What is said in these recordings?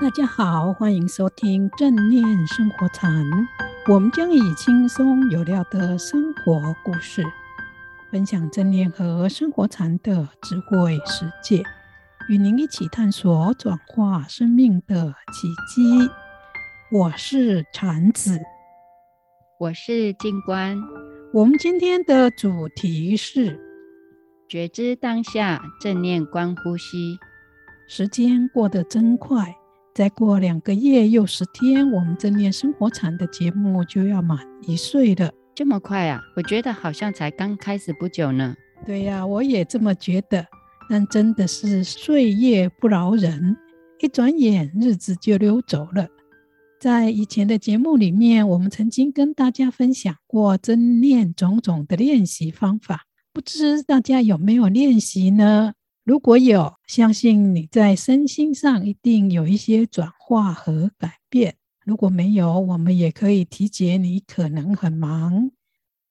大家好，欢迎收听正念生活禅。我们将以轻松有料的生活故事，分享正念和生活禅的智慧世界，与您一起探索转化生命的奇迹。我是禅子，我是静观。我们今天的主题是觉知当下，正念观呼吸。时间过得真快。再过两个月又十天，我们正念生活禅的节目就要满一岁了。这么快啊？我觉得好像才刚开始不久呢。对呀，我也这么觉得。但真的是岁月不饶人，一转眼日子就溜走了。在以前的节目里面，我们曾经跟大家分享过正念种种的练习方法，不知大家有没有练习呢？如果有，相信你在身心上一定有一些转化和改变。如果没有，我们也可以理解你可能很忙。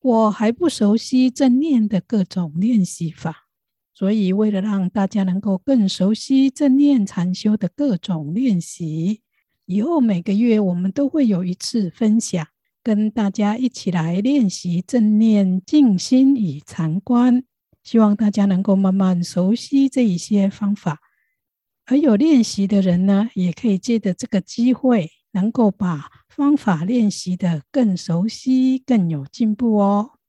我还不熟悉正念的各种练习法，所以为了让大家能够更熟悉正念禅修的各种练习，以后每个月我们都会有一次分享，跟大家一起来练习正念静心与禅观。希望大家能够慢慢熟悉这一些方法，而有练习的人呢，也可以借着这个机会，能够把方法练习得更熟悉、更有进步哦。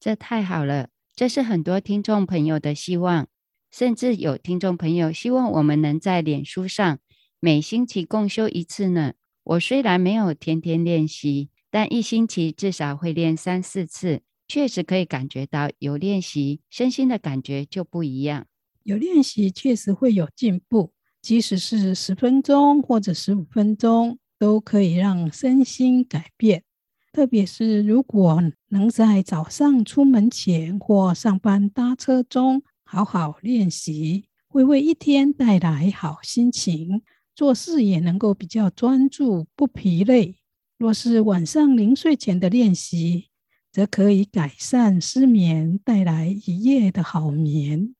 这太好了，这是很多听众朋友的希望，甚至有听众朋友希望我们能在脸书上每星期共修一次呢。我虽然没有天天练习，但一星期至少会练三四次。确实可以感觉到有练习，身心的感觉就不一样。有练习确实会有进步，即使是十分钟或者十五分钟，都可以让身心改变。特别是如果能在早上出门前或上班搭车中好好练习，会为一天带来好心情，做事也能够比较专注，不疲累。若是晚上临睡前的练习，则可以改善失眠，带来一夜的好眠。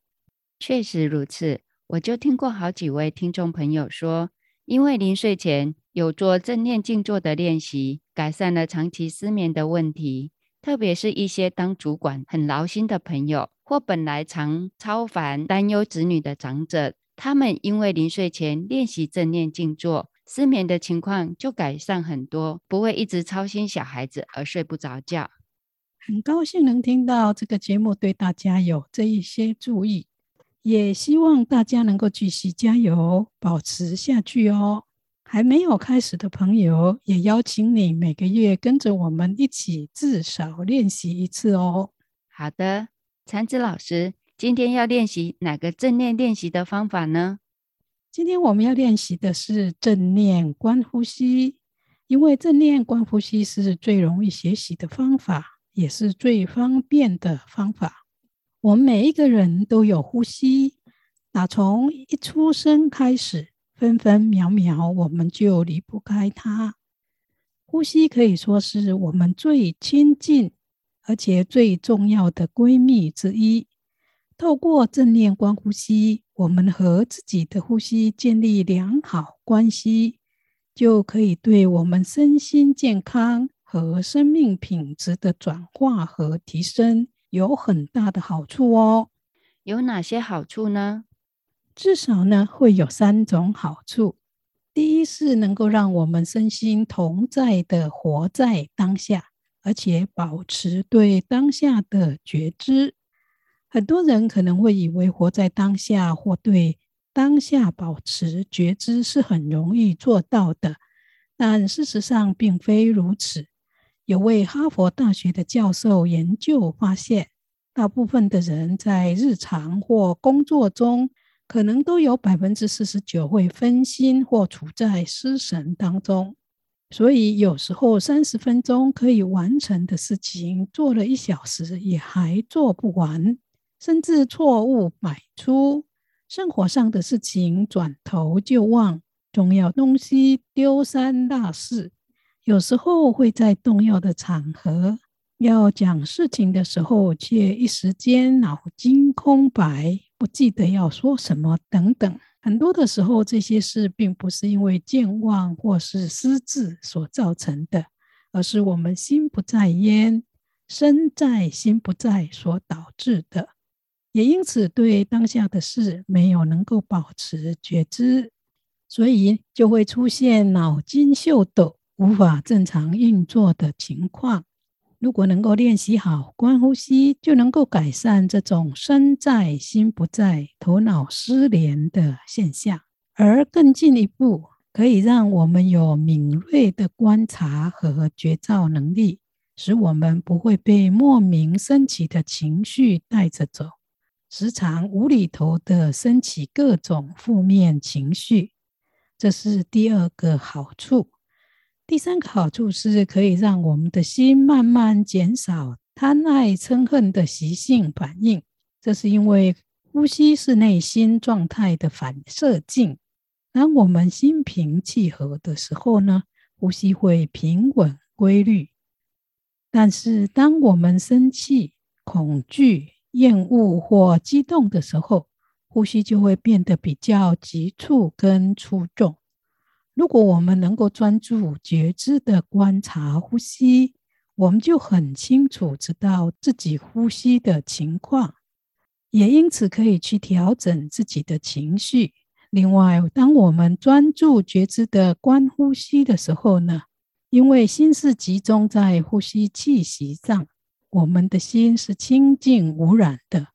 确实如此，我就听过好几位听众朋友说，因为临睡前有做正念静坐的练习，改善了长期失眠的问题。特别是一些当主管很劳心的朋友，或本来常操烦担忧子女的长者，他们因为临睡前练习正念静坐，失眠的情况就改善很多，不会一直操心小孩子而睡不着觉。很高兴能听到这个节目对大家有这一些注意，也希望大家能够继续加油，保持下去哦。还没有开始的朋友，也邀请你每个月跟着我们一起至少练习一次哦。好的，禅子老师，今天要练习哪个正念练习的方法呢？今天我们要练习的是正念观呼吸，因为正念观呼吸是最容易学习的方法。也是最方便的方法。我们每一个人都有呼吸，打从一出生开始，分分秒秒我们就离不开它。呼吸可以说是我们最亲近而且最重要的闺蜜之一。透过正念观呼吸，我们和自己的呼吸建立良好关系，就可以对我们身心健康。和生命品质的转化和提升有很大的好处哦。有哪些好处呢？至少呢，会有三种好处。第一是能够让我们身心同在的活在当下，而且保持对当下的觉知。很多人可能会以为活在当下或对当下保持觉知是很容易做到的，但事实上并非如此。有位哈佛大学的教授研究发现，大部分的人在日常或工作中，可能都有百分之四十九会分心或处在失神当中。所以有时候三十分钟可以完成的事情，做了一小时也还做不完，甚至错误百出。生活上的事情转头就忘，重要东西丢三落四。有时候会在重要的场合要讲事情的时候，却一时间脑筋空白，不记得要说什么等等。很多的时候，这些事并不是因为健忘或是失智所造成的，而是我们心不在焉、身在心不在所导致的。也因此，对当下的事没有能够保持觉知，所以就会出现脑筋秀逗、无法正常运作的情况。如果能够练习好观呼吸，就能够改善这种身在心不在、头脑失联的现象。而更进一步，可以让我们有敏锐的观察和觉照能力，使我们不会被莫名升起的情绪带着走，时常无厘头的升起各种负面情绪。这是第二个好处。第三个好处是可以让我们的心慢慢减少贪爱嗔恨的习性反应。这是因为呼吸是内心状态的反射镜。当我们心平气和的时候呢，呼吸会平稳规律。但是当我们生气、恐惧、厌恶或激动的时候，呼吸就会变得比较急促跟粗重。如果我们能够专注觉知的观察呼吸，我们就很清楚知道自己呼吸的情况，也因此可以去调整自己的情绪。另外，当我们专注觉知的观呼吸的时候呢，因为心是集中在呼吸气息上，我们的心是清净无染的。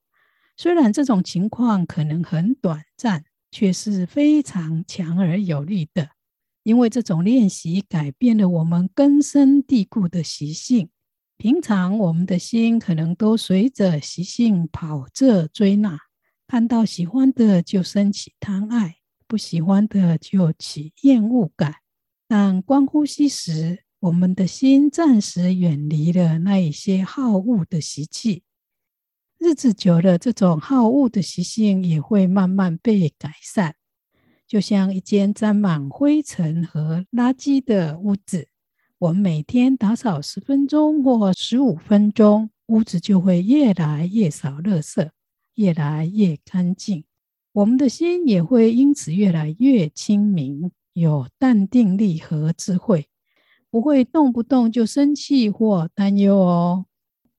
虽然这种情况可能很短暂，却是非常强而有力的。因为这种练习改变了我们根深蒂固的习性，平常我们的心可能都随着习性跑这追那，看到喜欢的就升起贪爱，不喜欢的就起厌恶感。但观呼吸时，我们的心暂时远离了那一些好恶的习气，日子久了，这种好恶的习性也会慢慢被改善。就像一间沾满灰尘和垃圾的屋子，我们每天打扫十分钟或十五分钟，屋子就会越来越少垃圾，越来越干净。我们的心也会因此越来越清明，有淡定力和智慧，不会动不动就生气或担忧哦。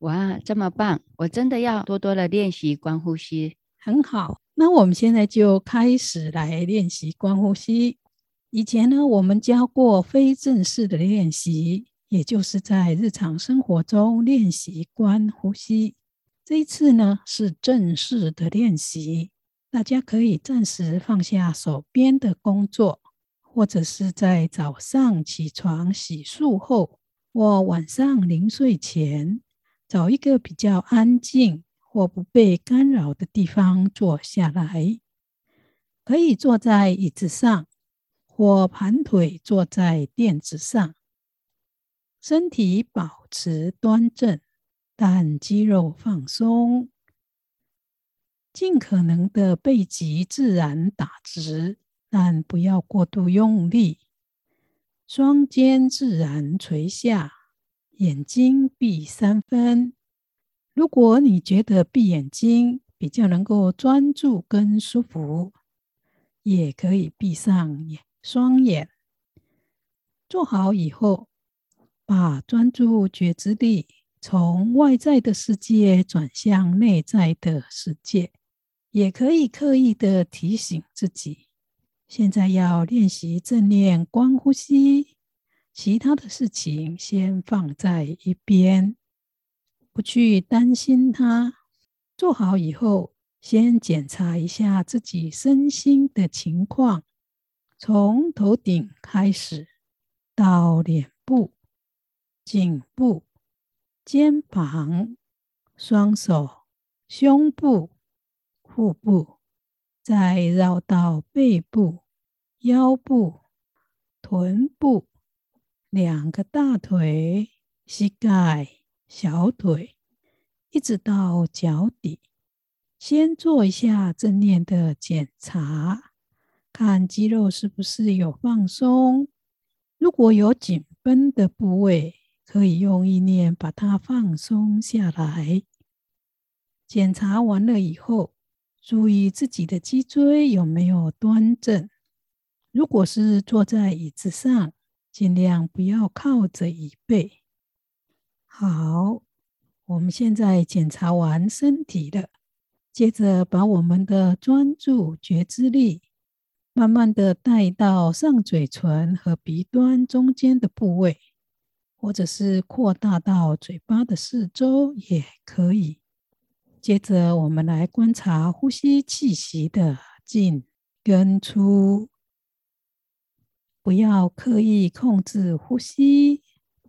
哇，这么棒！我真的要多多的练习观呼吸。很好。那我们现在就开始来练习观呼吸。以前呢，我们教过非正式的练习，也就是在日常生活中练习观呼吸。这一次呢，是正式的练习，大家可以暂时放下手边的工作，或者是在早上起床洗漱后，或晚上临睡前，找一个比较安静。或不被干扰的地方坐下来，可以坐在椅子上，或盘腿坐在垫子上，身体保持端正，但肌肉放松，尽可能的背脊自然打直，但不要过度用力，双肩自然垂下，眼睛闭三分。如果你觉得闭眼睛比较能够专注跟舒服，也可以闭上眼双眼。做好以后，把专注觉知力从外在的世界转向内在的世界，也可以刻意的提醒自己，现在要练习正念观呼吸，其他的事情先放在一边。不去担心它，做好以后，先检查一下自己身心的情况，从头顶开始，到脸部、颈部、肩膀、双手、胸部、腹部，再绕到背部、腰部、臀部、两个大腿、膝盖。小腿一直到脚底，先做一下正念的检查，看肌肉是不是有放松。如果有紧绷的部位，可以用意念把它放松下来。检查完了以后，注意自己的脊椎有没有端正。如果是坐在椅子上，尽量不要靠着椅背。好，我们现在检查完身体了，接着把我们的专注觉知力，慢慢的带到上嘴唇和鼻端中间的部位，或者是扩大到嘴巴的四周也可以。接着，我们来观察呼吸气息的进跟出。不要刻意控制呼吸，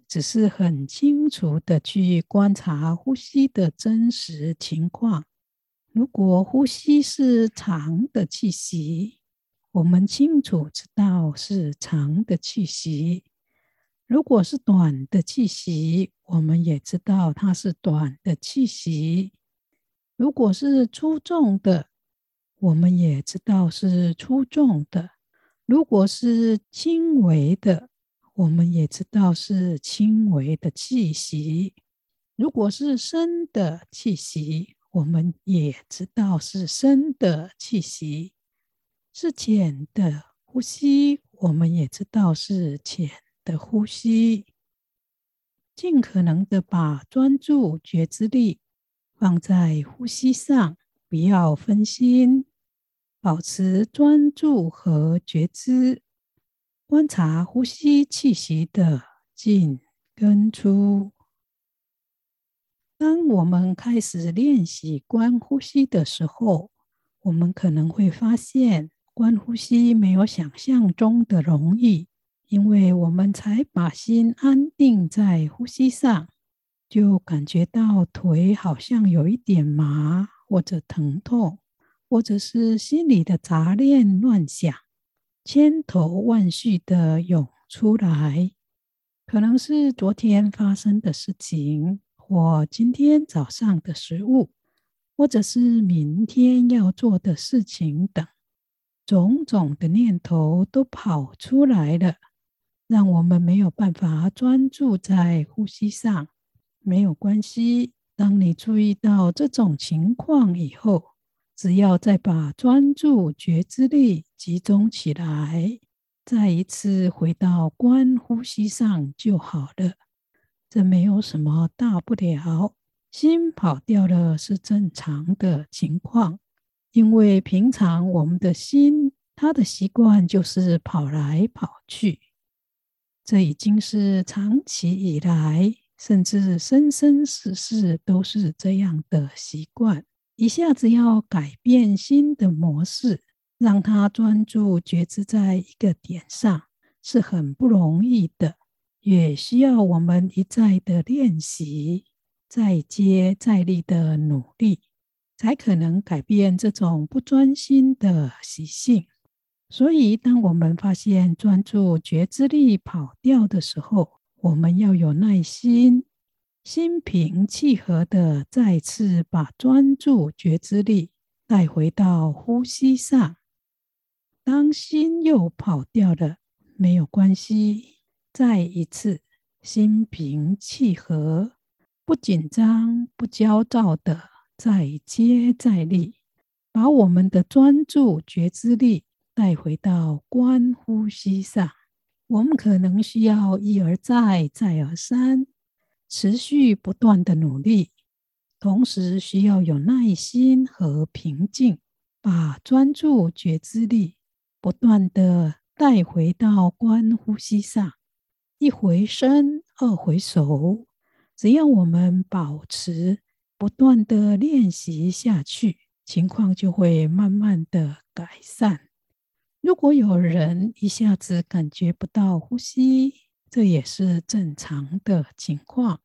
只是很清楚的去观察呼吸的真实情况。如果呼吸是长的气息，我们清楚知道是长的气息；如果是短的气息，我们也知道它是短的气息；如果是粗重的，我们也知道是粗重的。如果是轻微的，我们也知道是轻微的气息；如果是深的气息，我们也知道是深的气息；是浅的呼吸，我们也知道是浅的呼吸。尽可能的把专注觉知力放在呼吸上，不要分心。保持专注和觉知，观察呼吸气息的进跟出。当我们开始练习观呼吸的时候，我们可能会发现，观呼吸没有想象中的容易，因为我们才把心安定在呼吸上，就感觉到腿好像有一点麻或者疼痛。或者是心里的杂念乱想，千头万绪的涌出来，可能是昨天发生的事情，或今天早上的食物，或者是明天要做的事情等，种种的念头都跑出来了，让我们没有办法专注在呼吸上。没有关系，当你注意到这种情况以后。只要再把专注觉知力集中起来，再一次回到观呼吸上就好了。这没有什么大不了，心跑掉了是正常的情况，因为平常我们的心，它的习惯就是跑来跑去，这已经是长期以来，甚至生生世世都是这样的习惯。一下子要改变新的模式，让他专注觉知在一个点上，是很不容易的，也需要我们一再的练习，再接再厉的努力，才可能改变这种不专心的习性。所以，当我们发现专注觉知力跑掉的时候，我们要有耐心。心平气和的再次把专注觉知力带回到呼吸上。当心又跑掉了，没有关系，再一次心平气和，不紧张、不焦躁的再接再厉，把我们的专注觉知力带回到观呼吸上。我们可能需要一而再、再而三。持续不断的努力，同时需要有耐心和平静，把专注觉知力不断的带回到观呼吸上。一回生，二回熟，只要我们保持不断的练习下去，情况就会慢慢的改善。如果有人一下子感觉不到呼吸，这也是正常的情况，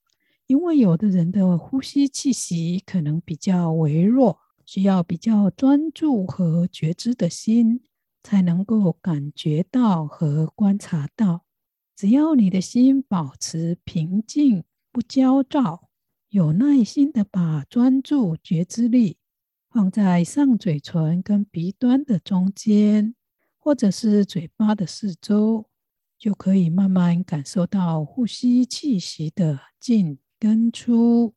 因为有的人的呼吸气息可能比较微弱，需要比较专注和觉知的心才能够感觉到和观察到。只要你的心保持平静、不焦躁，有耐心的把专注觉知力放在上嘴唇跟鼻端的中间，或者是嘴巴的四周。就可以慢慢感受到呼吸气息的进跟出。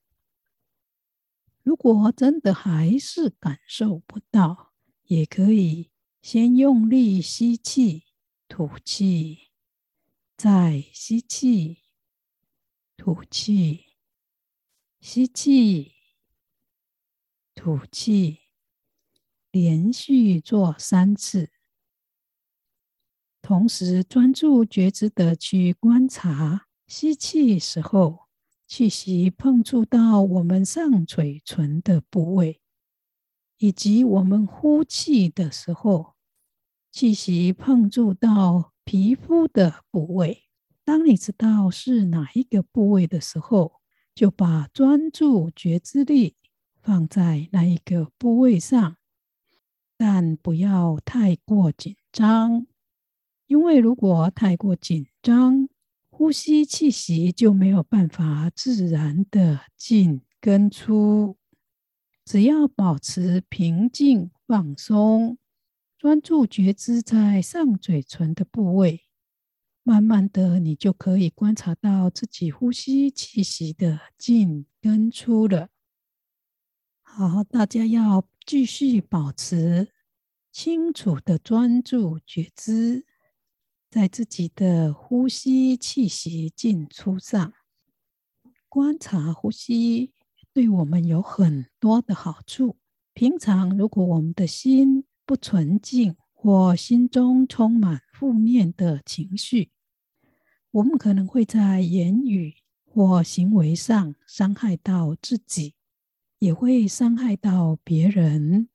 如果真的还是感受不到，也可以先用力吸气、吐气，再吸气、吐气，吸气、吐气，连续做三次。同时专注觉知的去观察吸气时候。气息碰触到我们上嘴唇的部位，以及我们呼气的时候，气息碰触到皮肤的部位。当你知道是哪一个部位的时候，就把专注觉知力放在那一个部位上，但不要太过紧张，因为如果太过紧张，呼吸气息就没有办法自然的进跟出，只要保持平静放松，专注觉知在上嘴唇的部位，慢慢的你就可以观察到自己呼吸气息的进跟出了。好，大家要继续保持清楚的专注觉知。在自己的呼吸气息进出上，观察呼吸对我们有很多的好处。平常如果我们的心不纯净，或心中充满负面的情绪，我们可能会在言语或行为上伤害到自己，也会伤害到别人。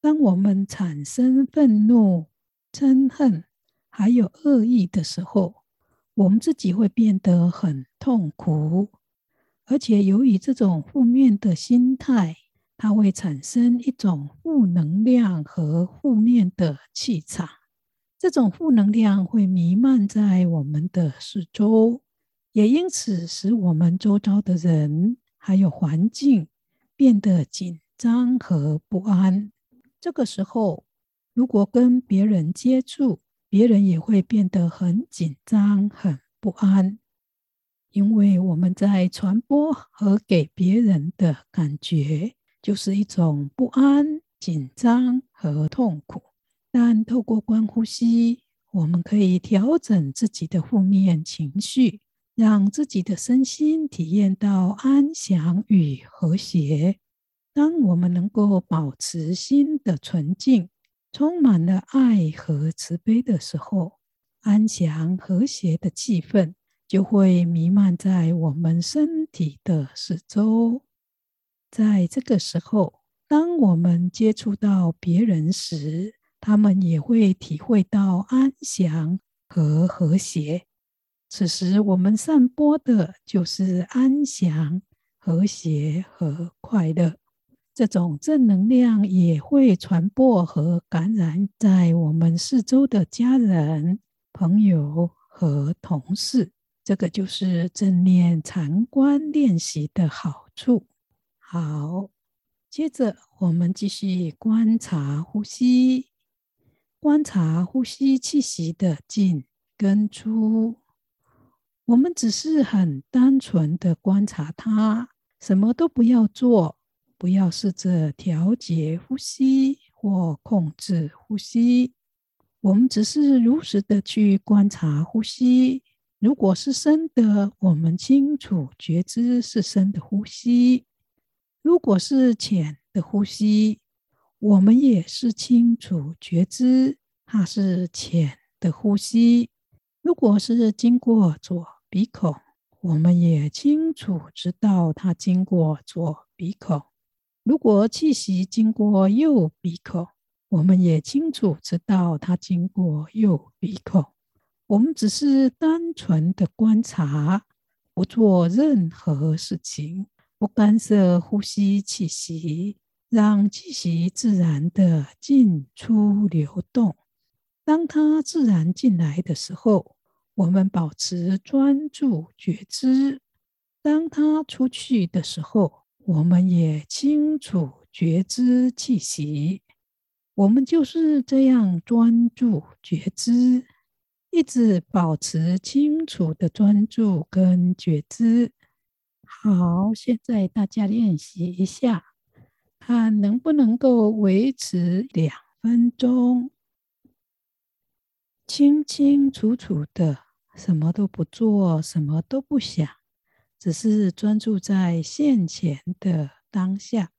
当我们产生愤怒、嗔恨，还有恶意的时候，我们自己会变得很痛苦，而且由于这种负面的心态，它会产生一种负能量和负面的气场。这种负能量会弥漫在我们的四周，也因此使我们周遭的人还有环境变得紧张和不安。这个时候，如果跟别人接触，别人也会变得很紧张、很不安，因为我们在传播和给别人的感觉就是一种不安、紧张和痛苦。但透过观呼吸，我们可以调整自己的负面情绪，让自己的身心体验到安详与和谐。当我们能够保持心的纯净，充满了爱和慈悲的时候，安详和谐的气氛就会弥漫在我们身体的四周。在这个时候，当我们接触到别人时，他们也会体会到安详和和谐。此时，我们散播的就是安详、和谐和快乐。这种正能量也会传播和感染在我们四周的家人、朋友和同事。这个就是正念禅观练习的好处。好，接着我们继续观察呼吸，观察呼吸气息的进跟出。我们只是很单纯的观察它，什么都不要做。不要试着调节呼吸或控制呼吸，我们只是如实的去观察呼吸。如果是深的，我们清楚觉知是深的呼吸；如果是浅的呼吸，我们也是清楚觉知它是浅的呼吸。如果是经过左鼻孔，我们也清楚知道它经过左鼻孔。如果气息经过右鼻孔，我们也清楚知道它经过右鼻孔。我们只是单纯的观察，不做任何事情，不干涉呼吸气息，让气息自然的进出流动。当它自然进来的时候，我们保持专注觉知；当它出去的时候，我们也清楚觉知气息，我们就是这样专注觉知，一直保持清楚的专注跟觉知。好，现在大家练习一下，看能不能够维持两分钟，清清楚楚的，什么都不做，什么都不想，只是专注在现前的当下，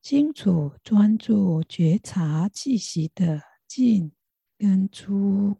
清楚专注觉察气息的进跟出。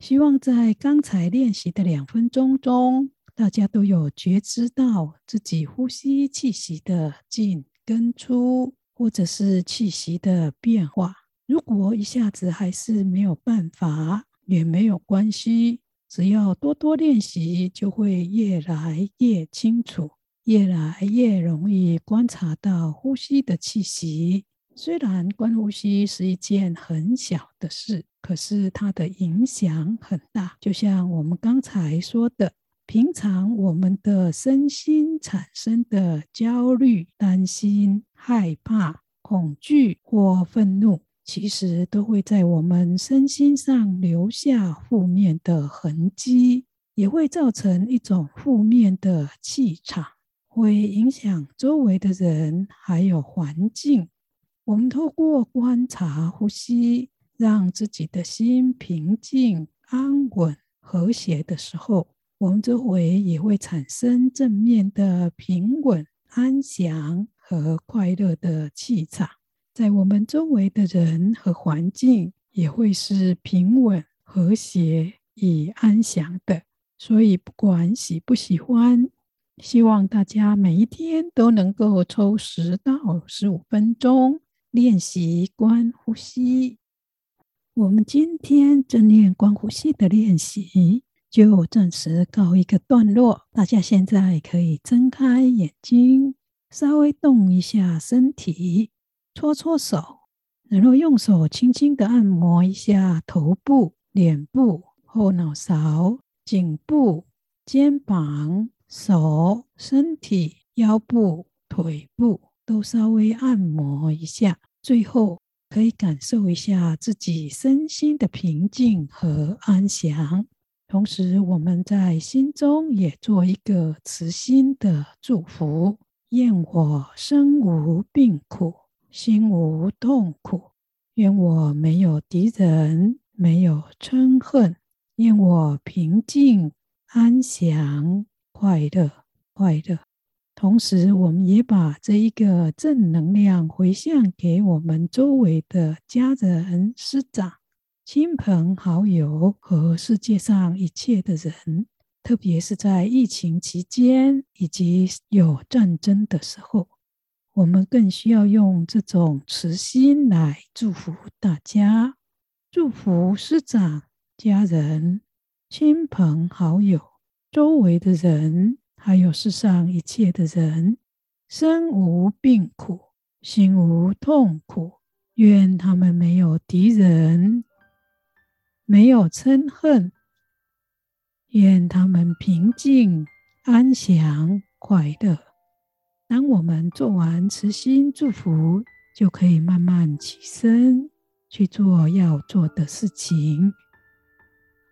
希望在刚才练习的两分钟中，大家都有觉知到自己呼吸气息的进跟出，或者是气息的变化。如果一下子还是没有办法，也没有关系，只要多多练习，就会越来越清楚，越来越容易观察到呼吸的气息。虽然观呼吸是一件很小的事，可是它的影响很大。就像我们刚才说的，平常我们的身心产生的焦虑、担心、害怕、恐惧或愤怒，其实都会在我们身心上留下负面的痕迹，也会造成一种负面的气场，会影响周围的人还有环境。我们透过观察呼吸，让自己的心平静、安稳、和谐的时候，我们周围也会产生正面的平稳、安详和快乐的气场。在我们周围的人和环境也会是平稳、和谐与安详的。所以，不管喜不喜欢，希望大家每一天都能够抽十到十五分钟。练习观呼吸，我们今天正念观呼吸的练习就暂时告一个段落。大家现在可以睁开眼睛，稍微动一下身体，搓搓手，然后用手轻轻的按摩一下头部、脸部、后脑勺、颈部、肩膀、手、身体、腰部、腿部。都稍微按摩一下，最后可以感受一下自己身心的平静和安详。同时，我们在心中也做一个慈心的祝福：愿我身无病苦，心无痛苦；愿我没有敌人，没有嗔恨；愿我平静、安详、快乐、快乐。同时，我们也把这一个正能量回向给我们周围的家人、师长、亲朋好友和世界上一切的人，特别是在疫情期间以及有战争的时候，我们更需要用这种慈心来祝福大家，祝福师长、家人、亲朋好友、周围的人。还有世上一切的人，身无病苦，心无痛苦。愿他们没有敌人，没有嗔恨。愿他们平静、安详、快乐。当我们做完慈心祝福，就可以慢慢起身去做要做的事情。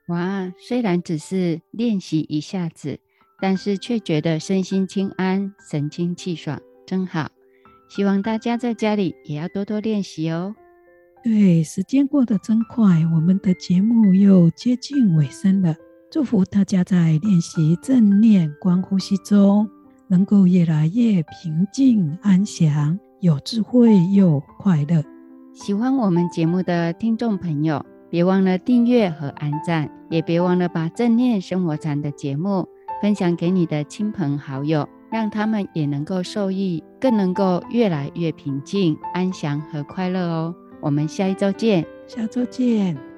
哇，虽然只是练习一下子。但是却觉得身心轻安，神清气爽，真好。希望大家在家里也要多多练习哦。对，时间过得真快，我们的节目又接近尾声了。祝福大家在练习正念观呼吸中，能够越来越平静安详，有智慧又快乐。喜欢我们节目的听众朋友，别忘了订阅和按赞，也别忘了把正念生活禅的节目分享给你的亲朋好友，让他们也能够受益，更能够越来越平静、安详和快乐哦。我们下一周见，下周见。